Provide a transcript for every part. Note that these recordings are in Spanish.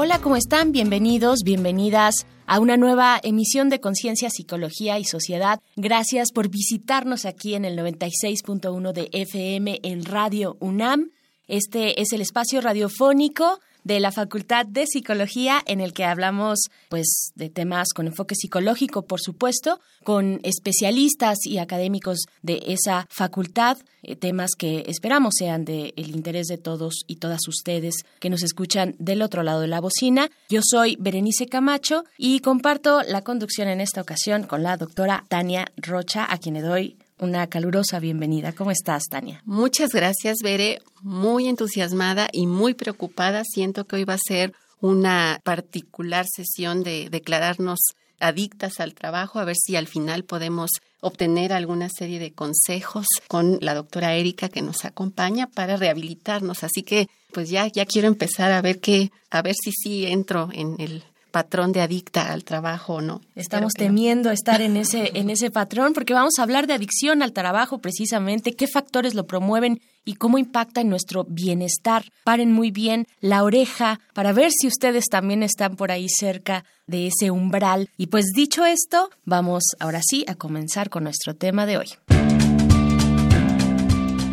Hola, ¿cómo están? Bienvenidos, bienvenidas a una nueva emisión de Conciencia, Psicología y Sociedad. Gracias por visitarnos aquí en el 96.1 de FM en Radio UNAM. Este es el espacio radiofónico de la Facultad de Psicología en el que hablamos pues de temas con enfoque psicológico, por supuesto, con especialistas y académicos de esa facultad, eh, temas que esperamos sean del interés de todos y todas ustedes que nos escuchan del otro lado de la bocina. Yo soy Berenice Camacho y comparto la conducción en esta ocasión con la doctora Tania Rocha, a quien le doy una calurosa bienvenida. ¿Cómo estás, Tania? Muchas gracias, Bere. Muy entusiasmada y muy preocupada. Siento que hoy va a ser una particular sesión de declararnos adictas al trabajo, a ver si al final podemos obtener alguna serie de consejos con la doctora Erika que nos acompaña para rehabilitarnos. Así que pues ya ya quiero empezar a ver qué a ver si sí entro en el patrón de adicta al trabajo no. Estamos temiendo estar en ese, en ese patrón porque vamos a hablar de adicción al trabajo precisamente, qué factores lo promueven y cómo impacta en nuestro bienestar. Paren muy bien la oreja para ver si ustedes también están por ahí cerca de ese umbral. Y pues dicho esto, vamos ahora sí a comenzar con nuestro tema de hoy.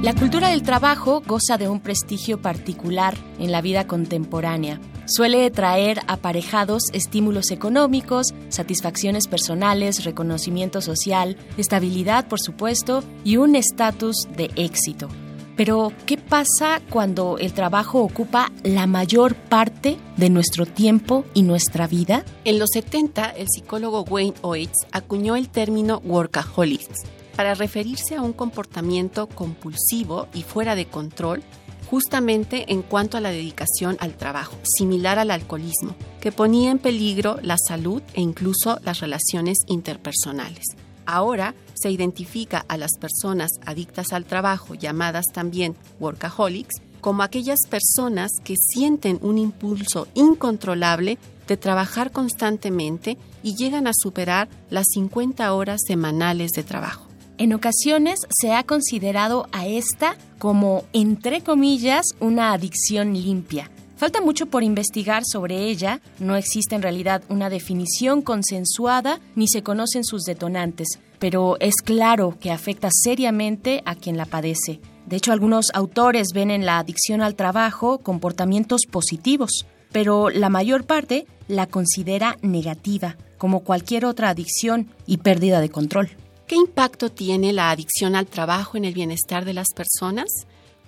La cultura del trabajo goza de un prestigio particular en la vida contemporánea. Suele traer aparejados estímulos económicos, satisfacciones personales, reconocimiento social, estabilidad, por supuesto, y un estatus de éxito. Pero, ¿qué pasa cuando el trabajo ocupa la mayor parte de nuestro tiempo y nuestra vida? En los 70, el psicólogo Wayne Oates acuñó el término workaholics para referirse a un comportamiento compulsivo y fuera de control justamente en cuanto a la dedicación al trabajo, similar al alcoholismo, que ponía en peligro la salud e incluso las relaciones interpersonales. Ahora se identifica a las personas adictas al trabajo, llamadas también workaholics, como aquellas personas que sienten un impulso incontrolable de trabajar constantemente y llegan a superar las 50 horas semanales de trabajo. En ocasiones se ha considerado a esta como, entre comillas, una adicción limpia. Falta mucho por investigar sobre ella, no existe en realidad una definición consensuada ni se conocen sus detonantes, pero es claro que afecta seriamente a quien la padece. De hecho, algunos autores ven en la adicción al trabajo comportamientos positivos, pero la mayor parte la considera negativa, como cualquier otra adicción y pérdida de control. ¿Qué impacto tiene la adicción al trabajo en el bienestar de las personas?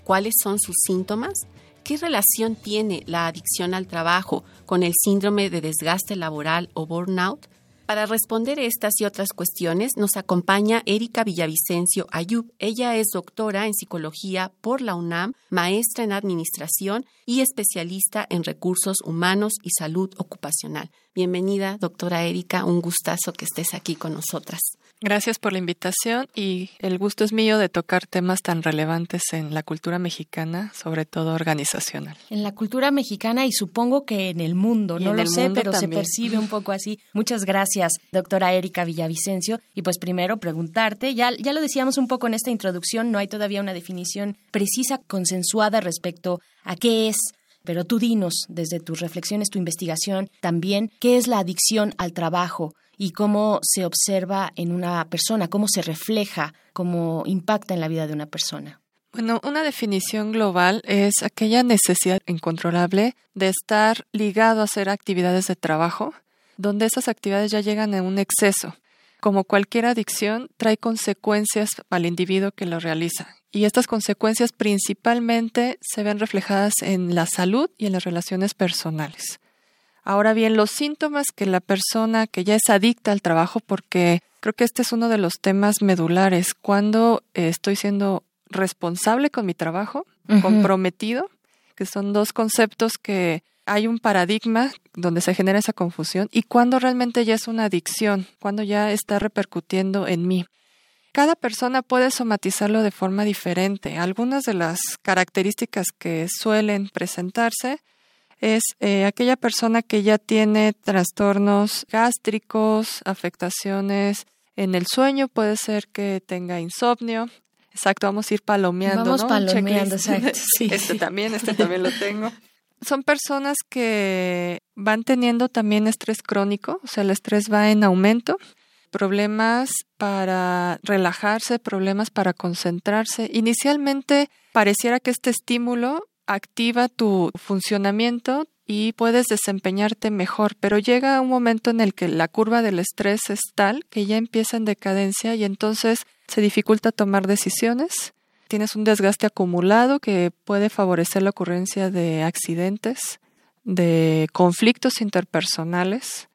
¿Cuáles son sus síntomas? ¿Qué relación tiene la adicción al trabajo con el síndrome de desgaste laboral o burnout? Para responder estas y otras cuestiones nos acompaña Erika Villavicencio Ayub. Ella es doctora en psicología por la UNAM, maestra en administración y especialista en recursos humanos y salud ocupacional. Bienvenida, doctora Erika. Un gustazo que estés aquí con nosotras. Gracias por la invitación y el gusto es mío de tocar temas tan relevantes en la cultura mexicana, sobre todo organizacional. En la cultura mexicana y supongo que en el mundo, no lo sé, pero se percibe un poco así. Muchas gracias, doctora Erika Villavicencio. Y pues primero preguntarte, ya, ya lo decíamos un poco en esta introducción, no hay todavía una definición precisa, consensuada respecto a qué es pero tú dinos, desde tus reflexiones, tu investigación, también, ¿qué es la adicción al trabajo? y cómo se observa en una persona, cómo se refleja, cómo impacta en la vida de una persona. Bueno, una definición global es aquella necesidad incontrolable de estar ligado a hacer actividades de trabajo, donde esas actividades ya llegan a un exceso. Como cualquier adicción, trae consecuencias al individuo que lo realiza. Y estas consecuencias principalmente se ven reflejadas en la salud y en las relaciones personales. Ahora bien, los síntomas que la persona que ya es adicta al trabajo, porque creo que este es uno de los temas medulares, cuando eh, estoy siendo responsable con mi trabajo, comprometido, que son dos conceptos que hay un paradigma donde se genera esa confusión y cuándo realmente ya es una adicción, cuándo ya está repercutiendo en mí. Cada persona puede somatizarlo de forma diferente. Algunas de las características que suelen presentarse es eh, aquella persona que ya tiene trastornos gástricos, afectaciones en el sueño, puede ser que tenga insomnio. Exacto, vamos a ir palomeando. Vamos ¿no? palomeando, exacto. Sí. Este también, este también lo tengo. Son personas que van teniendo también estrés crónico, o sea, el estrés va en aumento, problemas para relajarse, problemas para concentrarse. Inicialmente pareciera que este estímulo activa tu funcionamiento y puedes desempeñarte mejor, pero llega un momento en el que la curva del estrés es tal que ya empieza en decadencia y entonces se dificulta tomar decisiones. Tienes un desgaste acumulado que puede favorecer la ocurrencia de accidentes, de conflictos interpersonales.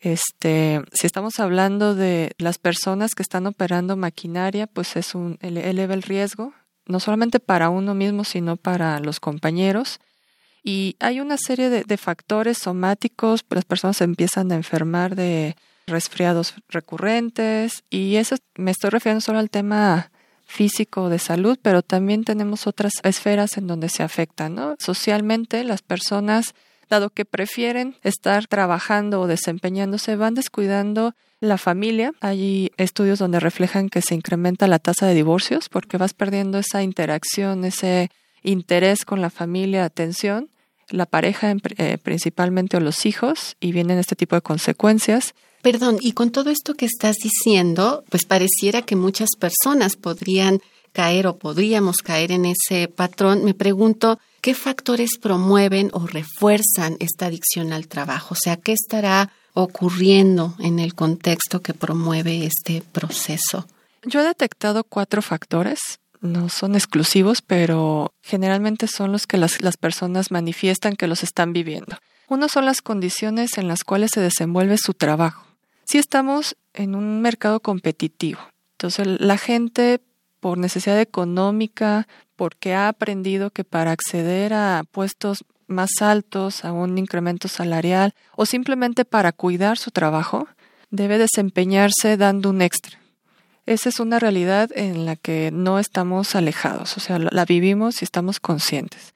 Este, si estamos hablando de las personas que están operando maquinaria, pues es un eleva el riesgo no solamente para uno mismo, sino para los compañeros. Y hay una serie de, factores somáticos, las personas empiezan a enfermar de resfriados recurrentes y eso me estoy refiriendo solo al tema físico de salud, pero también tenemos otras esferas en donde se afectan, ¿no? Socialmente las personas dado que prefieren estar trabajando o desempeñándose, van descuidando la familia. Hay estudios donde reflejan que se incrementa la tasa de divorcios porque vas perdiendo esa interacción, ese interés con la familia, atención, la pareja eh, principalmente o los hijos y vienen este tipo de consecuencias. Perdón, y con todo esto que estás diciendo, pues pareciera que muchas personas podrían caer o podríamos caer en ese patrón. Me pregunto, ¿qué factores promueven o refuerzan esta adicción al trabajo? O sea, ¿qué estará ocurriendo en el contexto que promueve este proceso? Yo he detectado cuatro factores. No son exclusivos, pero generalmente son los que las, las personas manifiestan que los están viviendo. Uno son las condiciones en las cuales se desenvuelve su trabajo. Si estamos en un mercado competitivo, entonces la gente por necesidad económica, porque ha aprendido que para acceder a puestos más altos, a un incremento salarial o simplemente para cuidar su trabajo, debe desempeñarse dando un extra. Esa es una realidad en la que no estamos alejados, o sea, la vivimos y estamos conscientes.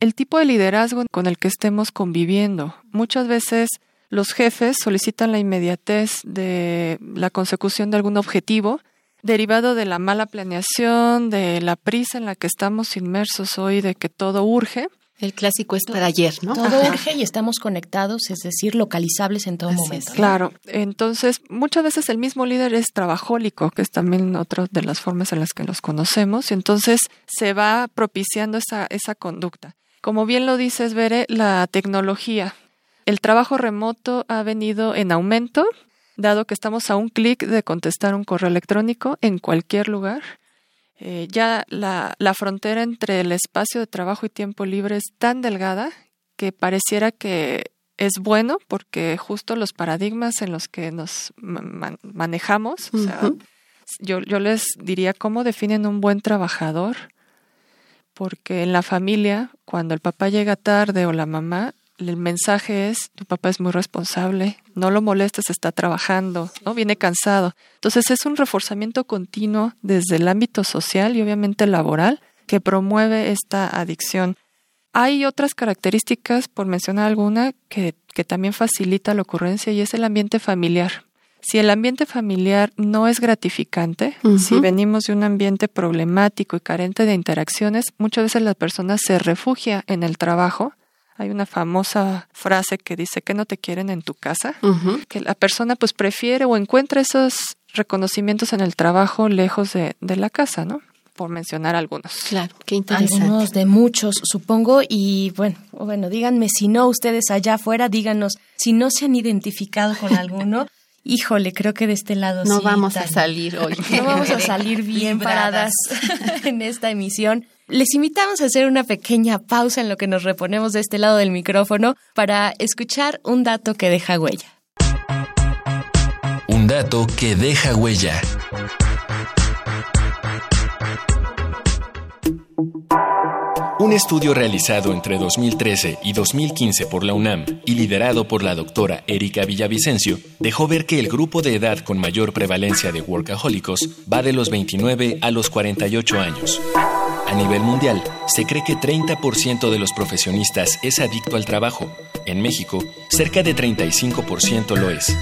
El tipo de liderazgo con el que estemos conviviendo. Muchas veces los jefes solicitan la inmediatez de la consecución de algún objetivo derivado de la mala planeación, de la prisa en la que estamos inmersos hoy, de que todo urge el clásico es para ayer, ¿no? Todo urge y estamos conectados, es decir, localizables en todo momento. Claro, entonces muchas veces el mismo líder es trabajólico, que es también otra de las formas en las que los conocemos, y entonces se va propiciando esa, esa conducta. Como bien lo dices, Bere, la tecnología, el trabajo remoto ha venido en aumento, dado que estamos a un clic de contestar un correo electrónico en cualquier lugar. Eh, ya la, la frontera entre el espacio de trabajo y tiempo libre es tan delgada que pareciera que es bueno porque justo los paradigmas en los que nos manejamos, o sea, yo, yo les diría cómo definen un buen trabajador, porque en la familia, cuando el papá llega tarde o la mamá, el mensaje es, tu papá es muy responsable, no lo molestes, está trabajando, ¿no? Viene cansado. Entonces es un reforzamiento continuo desde el ámbito social y obviamente laboral que promueve esta adicción. Hay otras características, por mencionar alguna, que, que también facilita la ocurrencia y es el ambiente familiar. Si el ambiente familiar no es gratificante, si venimos de un ambiente problemático y carente de interacciones, muchas veces la persona se refugia en el trabajo hay una famosa frase que dice que no te quieren en tu casa, que la persona pues prefiere o encuentra esos reconocimientos en el trabajo lejos de, de la casa, ¿no? por mencionar algunos. Claro, qué interesante. Algunos de muchos, supongo, y bueno, bueno, díganme si no, ustedes allá afuera, díganos si no se han identificado con alguno. Híjole, creo que de este lado no vamos a salir hoy. No vamos a salir bien paradas en esta emisión. Les invitamos a hacer una pequeña pausa en lo que nos reponemos de este lado del micrófono para escuchar un dato que deja huella. Un dato que deja huella. Un estudio realizado entre 2013 y 2015 por la UNAM y liderado por la doctora Erika Villavicencio dejó ver que el grupo de edad con mayor prevalencia de workahólicos va de los 29 a los 48 años. A nivel mundial, se cree que 30% de los profesionistas es adicto al trabajo. En México, cerca de 35% lo es.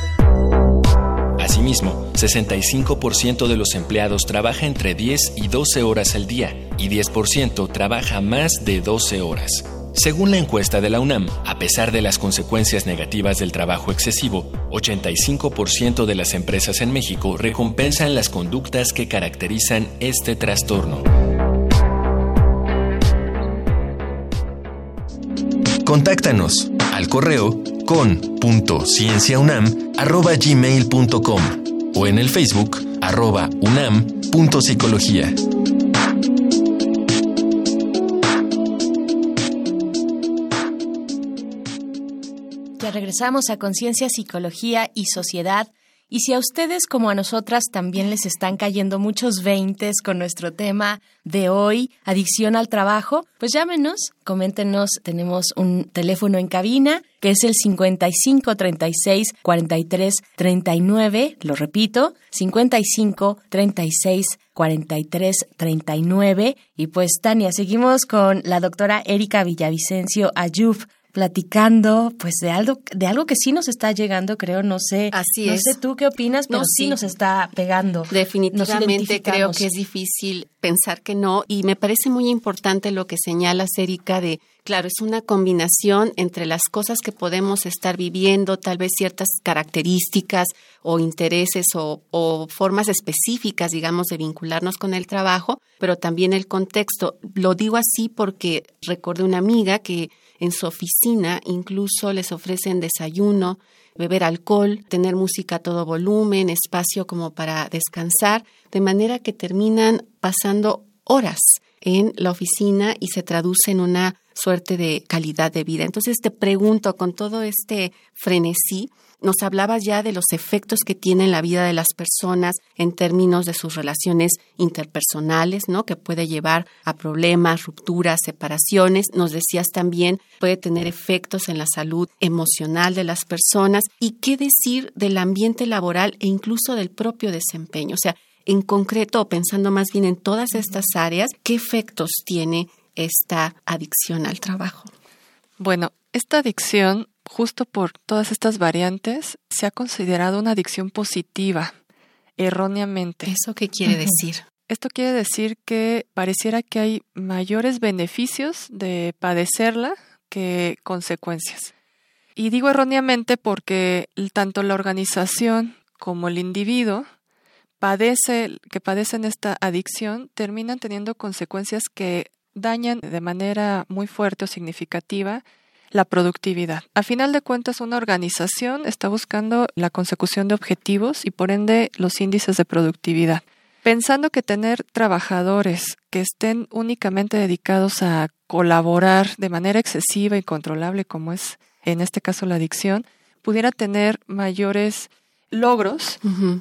Asimismo, 65% de los empleados trabaja entre 10 y 12 horas al día y 10% trabaja más de 12 horas. Según la encuesta de la UNAM, a pesar de las consecuencias negativas del trabajo excesivo, 85% de las empresas en México recompensan las conductas que caracterizan este trastorno. Contáctanos al correo con.cienciaunam.gmail.com o en el Facebook arroba unam.psicología. Ya regresamos a Conciencia, Psicología y Sociedad y si a ustedes como a nosotras también les están cayendo muchos veintes con nuestro tema de hoy, adicción al trabajo, pues llámenos, coméntenos, tenemos un teléfono en cabina que es el 55 36 43 39, lo repito, 55 36 43 39 y pues Tania, seguimos con la doctora Erika Villavicencio Ayuf platicando pues de algo de algo que sí nos está llegando creo no sé así no es. sé tú qué opinas pero sí. nos está pegando definitivamente creo que es difícil pensar que no y me parece muy importante lo que señala Erika de claro es una combinación entre las cosas que podemos estar viviendo tal vez ciertas características o intereses o, o formas específicas digamos de vincularnos con el trabajo pero también el contexto. Lo digo así porque recordé una amiga que en su oficina incluso les ofrecen desayuno, beber alcohol, tener música a todo volumen, espacio como para descansar, de manera que terminan pasando horas en la oficina y se traduce en una suerte de calidad de vida. Entonces te pregunto, con todo este frenesí, nos hablabas ya de los efectos que tiene en la vida de las personas en términos de sus relaciones interpersonales, ¿no? Que puede llevar a problemas, rupturas, separaciones. Nos decías también puede tener efectos en la salud emocional de las personas y qué decir del ambiente laboral e incluso del propio desempeño. O sea, en concreto, pensando más bien en todas estas áreas, ¿qué efectos tiene esta adicción al trabajo? Bueno, esta adicción justo por todas estas variantes, se ha considerado una adicción positiva, erróneamente. ¿Eso qué quiere decir? Esto quiere decir que pareciera que hay mayores beneficios de padecerla que consecuencias. Y digo erróneamente porque tanto la organización como el individuo padece, que padecen esta adicción terminan teniendo consecuencias que dañan de manera muy fuerte o significativa la productividad. A final de cuentas, una organización está buscando la consecución de objetivos y por ende los índices de productividad. Pensando que tener trabajadores que estén únicamente dedicados a colaborar de manera excesiva y controlable, como es en este caso la adicción, pudiera tener mayores logros,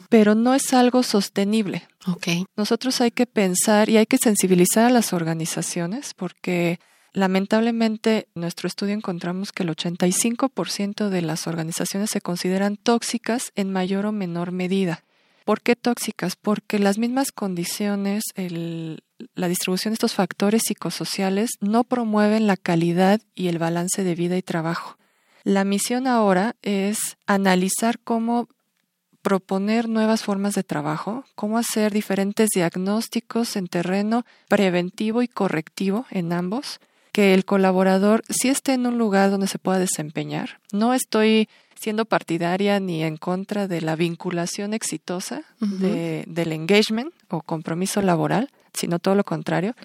pero no es algo sostenible. Okay. Nosotros hay que pensar y hay que sensibilizar a las organizaciones porque Lamentablemente, en nuestro estudio encontramos que el 85% de las organizaciones se consideran tóxicas en mayor o menor medida. ¿Por qué tóxicas? Porque las mismas condiciones, la distribución de estos factores psicosociales no promueven la calidad y el balance de vida y trabajo. La misión ahora es analizar cómo proponer nuevas formas de trabajo, cómo hacer diferentes diagnósticos en terreno preventivo y correctivo en ambos, que el colaborador sí esté en un lugar donde se pueda desempeñar. No estoy siendo partidaria ni en contra de la vinculación exitosa del engagement o compromiso laboral, sino todo lo contrario,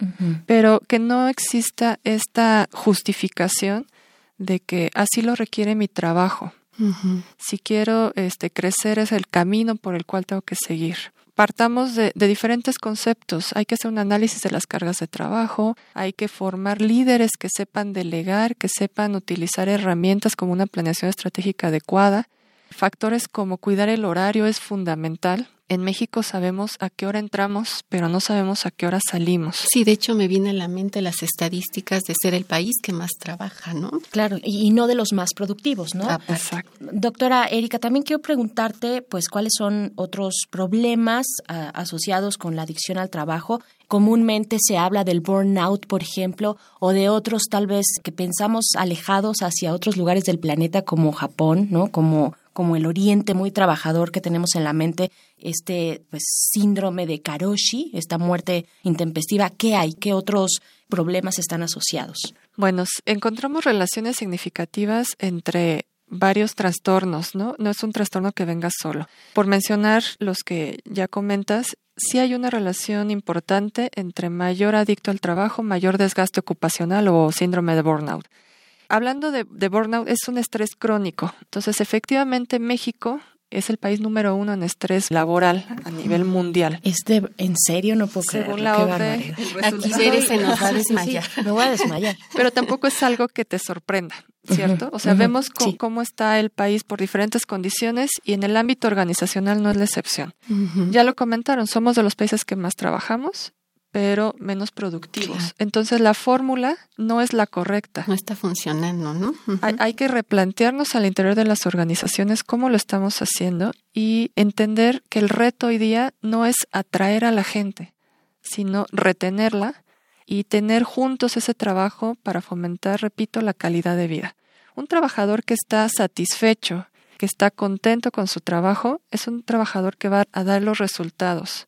pero que no exista esta justificación de que así lo requiere mi trabajo. Si quiero este, crecer es el camino por el cual tengo que seguir partamos de, diferentes conceptos. Hay que hacer un análisis de las cargas de trabajo, hay que formar líderes que sepan delegar, que sepan utilizar herramientas como una planeación estratégica adecuada, Factores como cuidar el horario es fundamental. En México sabemos a qué hora entramos, pero no sabemos a qué hora salimos. Sí, de hecho me viene a la mente las estadísticas de ser el país que más trabaja, ¿no? Claro, y, no de los más productivos, ¿no? Ah, exacto. Doctora Erika, también quiero preguntarte, pues, cuáles son otros problemas ah, asociados con la adicción al trabajo. Comúnmente se habla del burnout, por ejemplo, o de otros tal vez que pensamos alejados hacia otros lugares del planeta como Japón, ¿no? Como como el oriente muy trabajador que tenemos en la mente, este pues, síndrome de Karoshi, esta muerte intempestiva, ¿qué hay? ¿Qué otros problemas están asociados? Bueno, encontramos relaciones significativas entre varios trastornos, ¿no? No es un trastorno que venga solo. Por mencionar los que ya comentas, sí hay una relación importante entre mayor adicto al trabajo, mayor desgaste ocupacional o síndrome de burnout. Hablando de, burnout, es un estrés crónico. Entonces, efectivamente, México es el país número uno en estrés laboral a nivel mundial. Este, ¿En serio? No puedo Según la OCDE, Aquí se nos va a desmayar. me voy a desmayar. Pero tampoco es algo que te sorprenda, ¿cierto? o sea, vemos cómo está el país por diferentes condiciones y en el ámbito organizacional no es la excepción. Ya lo comentaron, somos de los países que más trabajamos pero menos productivos. Entonces la fórmula no es la correcta. No está funcionando, ¿no? hay, que replantearnos al interior de las organizaciones cómo lo estamos haciendo y entender que el reto hoy día no es atraer a la gente, sino retenerla y tener juntos ese trabajo para fomentar, repito, la calidad de vida. Un trabajador que está satisfecho, que está contento con su trabajo, es un trabajador que va a dar los resultados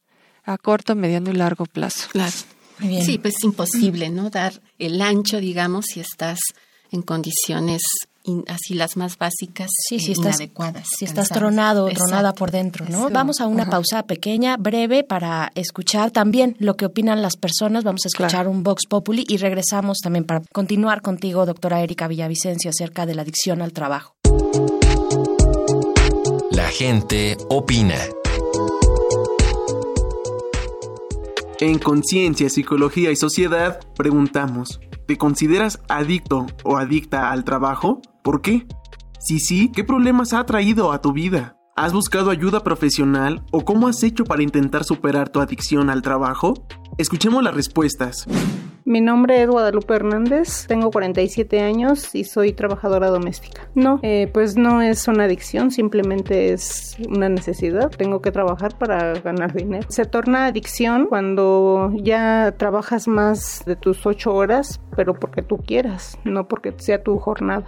a corto, mediano y largo plazo. Claro. Sí, pues es imposible, ¿no? Dar el ancho, digamos, si estás en condiciones así las más básicas sí, si estás, inadecuadas. Si estás tronado tronada por dentro, ¿no? Vamos a una pausa pequeña, breve, para escuchar también lo que opinan las personas. Vamos a escuchar un Vox Populi y regresamos también para continuar contigo, doctora Erika Villavicencio, acerca de la adicción al trabajo. La gente opina. En Conciencia, Psicología y Sociedad preguntamos, ¿te consideras adicto o adicta al trabajo? ¿Por qué? Si sí, ¿qué problemas ha traído a tu vida? ¿Has buscado ayuda profesional o cómo has hecho para intentar superar tu adicción al trabajo? Escuchemos las respuestas. Mi nombre es Guadalupe Hernández, tengo 47 años y soy trabajadora doméstica. No, eh, pues no es una adicción, simplemente es una necesidad. Tengo que trabajar para ganar dinero. Se torna adicción cuando ya trabajas más de tus 8 horas, pero porque tú quieras, no porque sea tu jornada.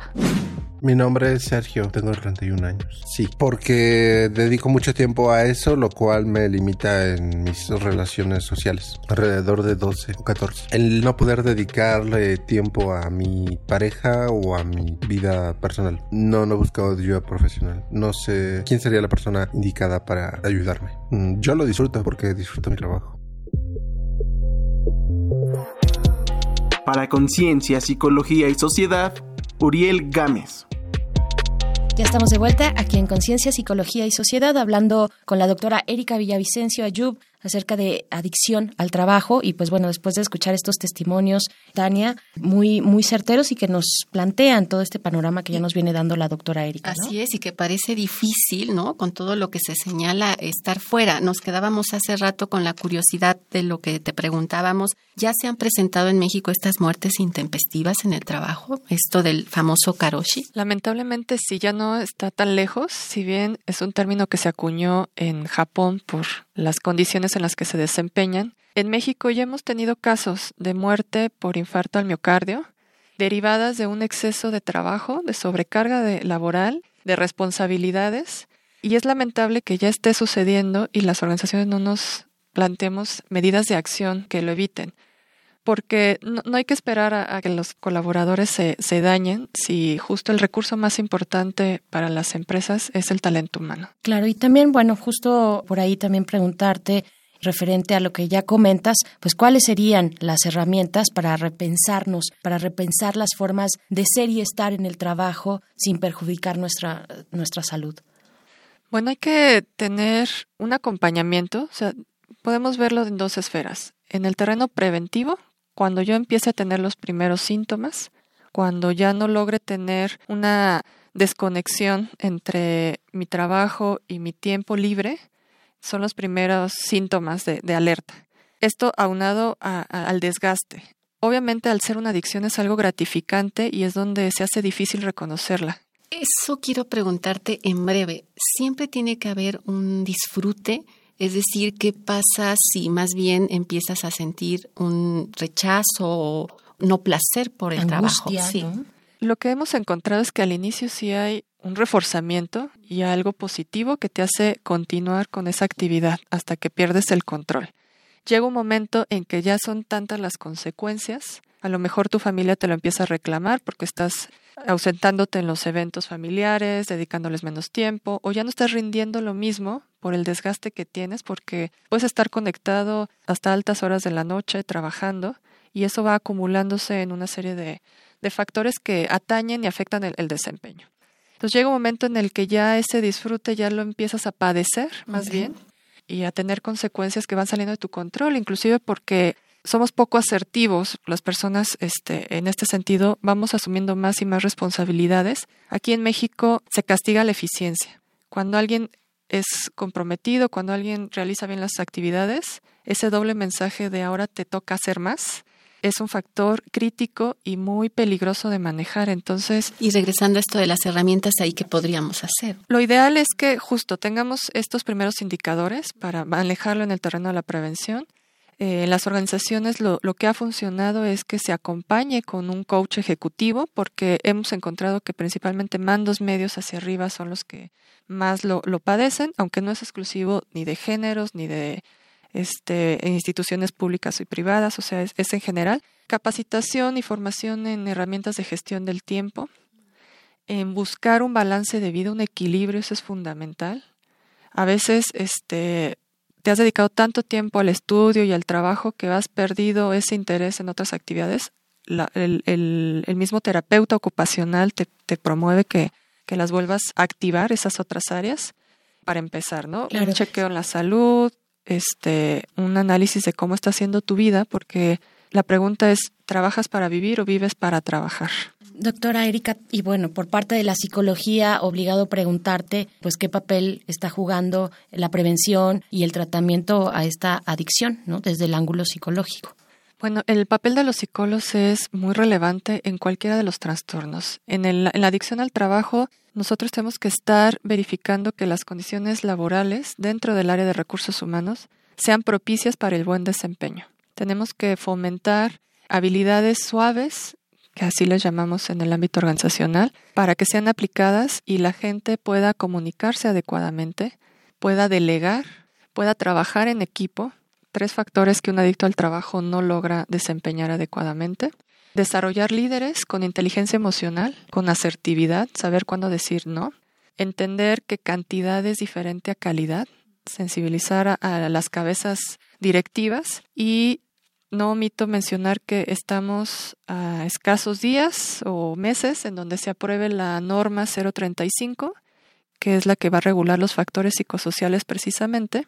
Mi nombre es Sergio, tengo 31 años. Sí, porque dedico mucho tiempo a eso, lo cual me limita en mis relaciones sociales, alrededor de 12 o 14. El no poder dedicarle tiempo a mi pareja o a mi vida personal. No, no he buscado ayuda profesional. No sé quién sería la persona indicada para ayudarme. Mm, yo lo disfruto porque disfruto mi trabajo. Para Conciencia, Psicología y Sociedad, Uriel Gámez. Ya estamos de vuelta aquí en Conciencia, Psicología y Sociedad, hablando con la doctora Erika Villavicencio Ayub, acerca de adicción al trabajo y pues bueno, después de escuchar estos testimonios, Tania, muy muy certeros y que nos plantean todo este panorama que ya nos viene dando la doctora Erika. Así es, y que parece difícil, ¿no? Con todo lo que se señala estar fuera. Nos quedábamos hace rato con la curiosidad de lo que te preguntábamos. ¿Ya se han presentado en México estas muertes intempestivas en el trabajo? Esto del famoso karoshi. Lamentablemente sí, ya no está tan lejos, si bien es un término que se acuñó en Japón por las condiciones en las que se desempeñan. En México ya hemos tenido casos de muerte por infarto al miocardio derivadas de un exceso de trabajo, de sobrecarga de laboral, de responsabilidades, y es lamentable que ya esté sucediendo y las organizaciones no nos planteemos medidas de acción que lo eviten porque no, hay que esperar a, que los colaboradores se, se, dañen si justo el recurso más importante para las empresas es el talento humano. Claro, y también, bueno, justo por ahí también preguntarte referente a lo que ya comentas, pues cuáles serían las herramientas para repensarnos, para repensar las formas de ser y estar en el trabajo sin perjudicar nuestra, nuestra salud. Bueno, hay que tener un acompañamiento, o sea, podemos verlo en dos esferas. En el terreno preventivo, cuando yo empiece a tener los primeros síntomas, cuando ya no logre tener una desconexión entre mi trabajo y mi tiempo libre son los primeros síntomas de, alerta. Esto aunado al desgaste. Obviamente al ser una adicción es algo gratificante y es donde se hace difícil reconocerla. Eso quiero preguntarte en breve. ¿Siempre tiene que haber un disfrute? Es decir, ¿qué pasa si más bien empiezas a sentir un rechazo o no placer por el trabajo? Sí. Lo que hemos encontrado es que al inicio sí hay un reforzamiento y algo positivo que te hace continuar con esa actividad hasta que pierdes el control. Llega un momento en que ya son tantas las consecuencias, a lo mejor tu familia te lo empieza a reclamar porque estás ausentándote en los eventos familiares, dedicándoles menos tiempo, o ya no estás rindiendo lo mismo por el desgaste que tienes, porque puedes estar conectado hasta altas horas de la noche trabajando, y eso va acumulándose en una serie de, factores que atañen y afectan el, desempeño. Entonces llega un momento en el que ya ese disfrute ya lo empiezas a padecer, más bien, y a tener consecuencias que van saliendo de tu control, inclusive porque somos poco asertivos, las personas este, en este sentido vamos asumiendo más y más responsabilidades. Aquí en México se castiga la eficiencia. Cuando alguien es comprometido, cuando alguien realiza bien las actividades, ese doble mensaje de ahora te toca hacer más es un factor crítico y muy peligroso de manejar. Entonces, y regresando a esto de las herramientas ahí que podríamos hacer. Lo ideal es que justo tengamos estos primeros indicadores para manejarlo en el terreno de la prevención en eh, las organizaciones lo, que ha funcionado es que se acompañe con un coach ejecutivo, porque hemos encontrado que principalmente mandos medios hacia arriba son los que más lo, padecen, aunque no es exclusivo ni de géneros ni de este, instituciones públicas y privadas, o sea, es, es en general. Capacitación y formación en herramientas de gestión del tiempo, en buscar un balance de vida, un equilibrio, eso es fundamental. A veces este, te has dedicado tanto tiempo al estudio y al trabajo que has perdido ese interés en otras actividades, el, mismo terapeuta ocupacional te, promueve que, las vuelvas a activar esas otras áreas para empezar, ¿no? Un chequeo en la salud, este, un análisis de cómo está haciendo tu vida, porque la pregunta es, ¿trabajas para vivir o vives para trabajar? Doctora Erika, y bueno, por parte de la psicología, obligado a preguntarte, pues, qué papel está jugando la prevención y el tratamiento a esta adicción, ¿no? Desde el ángulo psicológico. Bueno, el papel de los psicólogos es muy relevante en cualquiera de los trastornos. En, en la adicción al trabajo, nosotros tenemos que estar verificando que las condiciones laborales dentro del área de recursos humanos sean propicias para el buen desempeño. Tenemos que fomentar habilidades suaves que así les llamamos en el ámbito organizacional, para que sean aplicadas y la gente pueda comunicarse adecuadamente, pueda delegar, pueda trabajar en equipo, tres factores que un adicto al trabajo no logra desempeñar adecuadamente. Desarrollar líderes con inteligencia emocional, con asertividad, saber cuándo decir no. Entender que cantidad es diferente a calidad, sensibilizar a, a las cabezas directivas y no omito mencionar que estamos a escasos días o meses en donde se apruebe la norma 035, que es la que va a regular los factores psicosociales precisamente,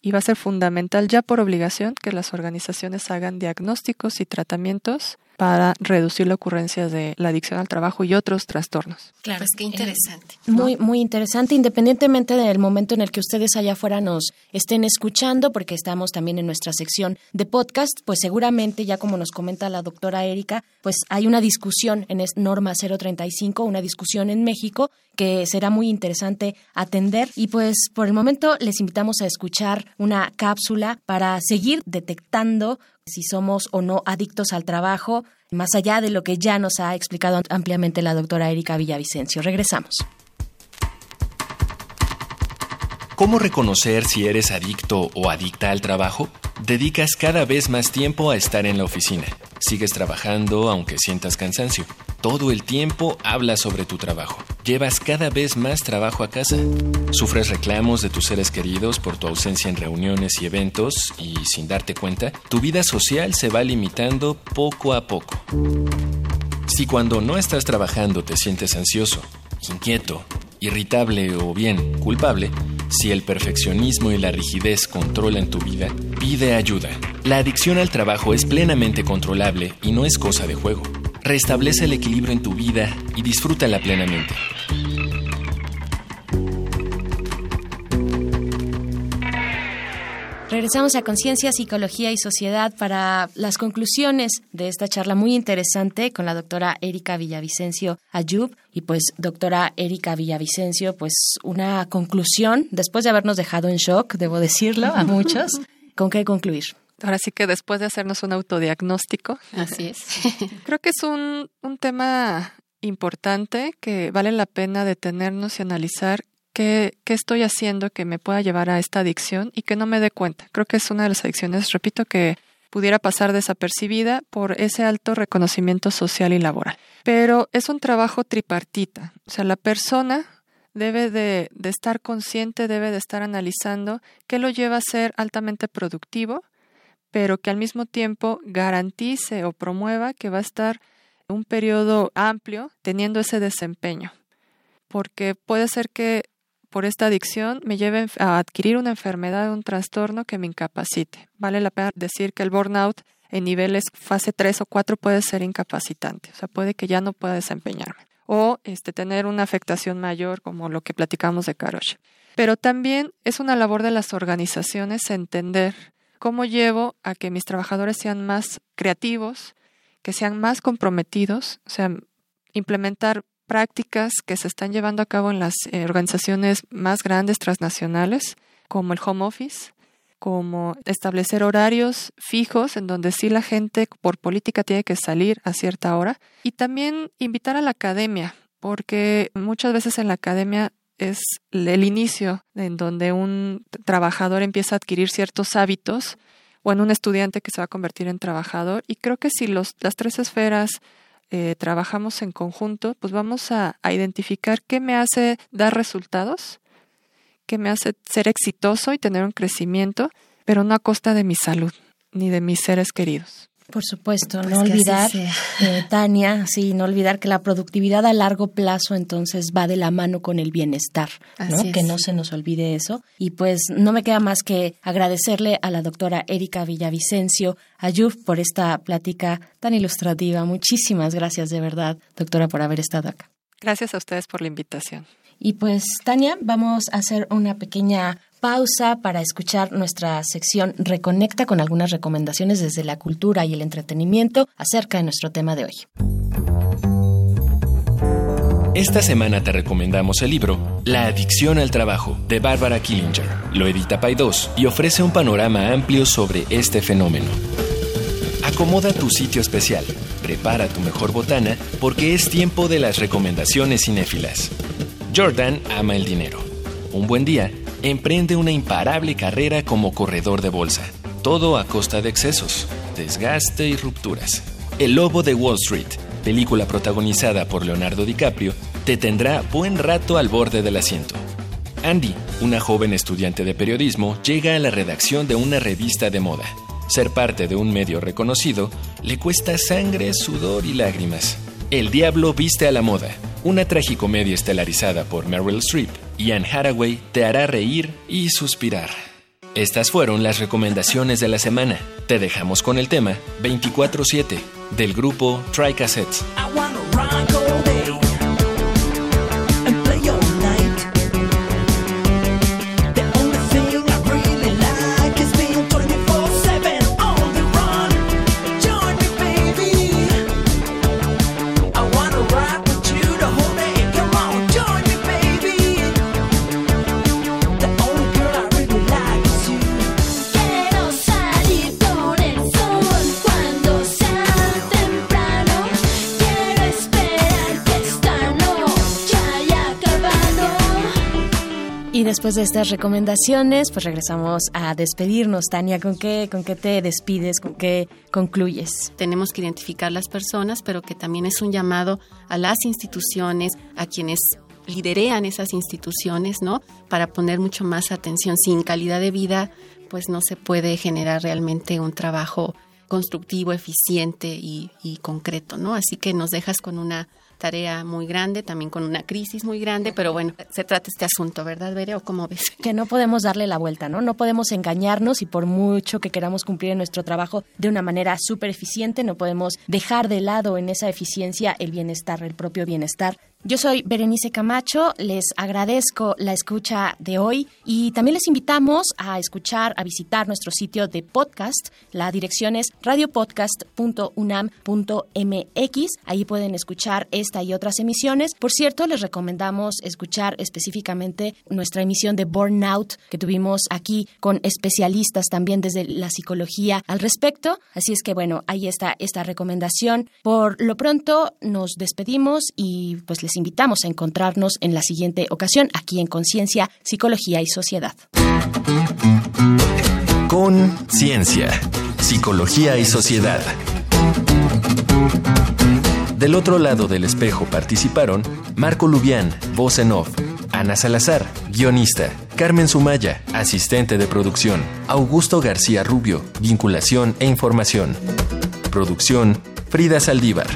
y va a ser fundamental ya por obligación que las organizaciones hagan diagnósticos y tratamientos para reducir la ocurrencia de la adicción al trabajo y otros trastornos. Claro, pues qué interesante. muy, muy interesante, independientemente del momento en el que ustedes allá afuera nos estén escuchando, porque estamos también en nuestra sección de podcast, pues seguramente, ya como nos comenta la doctora Erika, pues hay una discusión en norma 035, una discusión en México que será muy interesante atender. Y pues por el momento les invitamos a escuchar una cápsula para seguir detectando si somos o no adictos al trabajo, más allá de lo que ya nos ha explicado ampliamente la doctora Erika Villavicencio. Regresamos. ¿Cómo reconocer si eres adicto o adicta al trabajo? Dedicas cada vez más tiempo a estar en la oficina. Sigues trabajando aunque sientas cansancio. Todo el tiempo hablas sobre tu trabajo. Llevas cada vez más trabajo a casa. Sufres reclamos de tus seres queridos por tu ausencia en reuniones y eventos y sin darte cuenta, tu vida social se va limitando poco a poco. Si cuando no estás trabajando te sientes ansioso, inquieto, irritable o bien culpable, si el perfeccionismo y la rigidez controlan tu vida, pide ayuda. La adicción al trabajo es plenamente controlable y no es cosa de juego. Restablece el equilibrio en tu vida y disfrútala plenamente. Regresamos a Conciencia, Psicología y Sociedad para las conclusiones de esta charla muy interesante con la doctora Erika Villavicencio Ayub. Y pues, doctora Erika Villavicencio, pues una conclusión, después de habernos dejado en shock, debo decirlo, a muchos, ¿con qué concluir? Ahora sí que después de hacernos un autodiagnóstico. Así es. creo que es un, un tema importante que vale la pena detenernos y analizar qué, qué estoy haciendo que me pueda llevar a esta adicción y que no me dé cuenta. Creo que es una de las adicciones, repito, que pudiera pasar desapercibida por ese alto reconocimiento social y laboral. Pero es un trabajo tripartita. O sea, la persona debe de, de, estar consciente, debe de estar analizando qué lo lleva a ser altamente productivo, pero que al mismo tiempo garantice o promueva que va a estar un periodo amplio teniendo ese desempeño. Porque puede ser que por esta adicción me lleve a adquirir una enfermedad, un trastorno que me incapacite. Vale la pena decir que el burnout en niveles fase 3 o 4 puede ser incapacitante, o sea, puede que ya no pueda desempeñarme o este, tener una afectación mayor como lo que platicamos de Karosh. Pero también es una labor de las organizaciones entender cómo llevo a que mis trabajadores sean más creativos, que sean más comprometidos, o sea, implementar prácticas que se están llevando a cabo en las eh, organizaciones más grandes transnacionales, como el home office, como establecer horarios fijos en donde sí la gente por política tiene que salir a cierta hora y también invitar a la academia, porque muchas veces en la academia es el inicio en donde un trabajador empieza a adquirir ciertos hábitos o en un estudiante que se va a convertir en trabajador y creo que si los, las tres esferas eh, trabajamos en conjunto, pues vamos a, a identificar qué me hace dar resultados, qué me hace ser exitoso y tener un crecimiento, pero no a costa de mi salud ni de mis seres queridos. Por supuesto, pues no olvidar, eh, Tania, sí, no olvidar que la productividad a largo plazo entonces va de la mano con el bienestar, ¿no? que no se nos olvide eso. Y pues no me queda más que agradecerle a la doctora Erika Villavicencio Ayuf por esta plática tan ilustrativa. Muchísimas gracias de verdad, doctora, por haber estado acá. Gracias a ustedes por la invitación. Y pues, Tania, vamos a hacer una pequeña pausa para escuchar nuestra sección Reconecta con algunas recomendaciones desde la cultura y el entretenimiento acerca de nuestro tema de hoy. Esta semana te recomendamos el libro La adicción al trabajo de Barbara Killinger. Lo edita Paidós y ofrece un panorama amplio sobre este fenómeno. Acomoda tu sitio especial, prepara tu mejor botana porque es tiempo de las recomendaciones cinéfilas. Jordan ama el dinero. Un buen día, emprende una imparable carrera como corredor de bolsa, todo a costa de excesos, desgaste y rupturas. El Lobo de Wall Street, película protagonizada por Leonardo DiCaprio, te tendrá buen rato al borde del asiento. Andy, una joven estudiante de periodismo, llega a la redacción de una revista de moda. Ser parte de un medio reconocido le cuesta sangre, sudor y lágrimas. El diablo viste a la moda, una tragicomedia estelarizada por Meryl Streep y Anne Hathaway te hará reír y suspirar. Estas fueron las recomendaciones de la semana. Te dejamos con el tema 24-7 del grupo Try Cassettes. Después de estas recomendaciones, pues regresamos a despedirnos. Tania, ¿con qué, ¿con qué te despides? ¿Con qué concluyes? Tenemos que identificar las personas, pero que también es un llamado a las instituciones, a quienes liderean esas instituciones, ¿no? Para poner mucho más atención. Sin calidad de vida, pues no se puede generar realmente un trabajo constructivo, eficiente y, y concreto, ¿no? Así que nos dejas con una tarea muy grande, también con una crisis muy grande, pero bueno, se trata este asunto, ¿verdad, Bere? ¿O cómo ves? Que no podemos darle la vuelta, ¿no? No podemos engañarnos y por mucho que queramos cumplir en nuestro trabajo de una manera súper eficiente, no podemos dejar de lado en esa eficiencia el bienestar, el propio bienestar yo soy Berenice Camacho, les agradezco la escucha de hoy y también les invitamos a escuchar, a visitar nuestro sitio de podcast. La dirección es radiopodcast.unam.mx. Ahí pueden escuchar esta y otras emisiones. Por cierto, les recomendamos escuchar específicamente nuestra emisión de Burnout que tuvimos aquí con especialistas también desde la psicología al respecto. Así es que bueno, ahí está esta recomendación. Por lo pronto nos despedimos y pues invitamos a encontrarnos en la siguiente ocasión aquí en Conciencia, Psicología y Sociedad. Conciencia, Psicología y Sociedad. Del otro lado del espejo participaron Marco Lubián, voz en off, Ana Salazar, guionista, Carmen Sumaya, asistente de producción, Augusto García Rubio, vinculación e información. Producción, Frida Saldívar.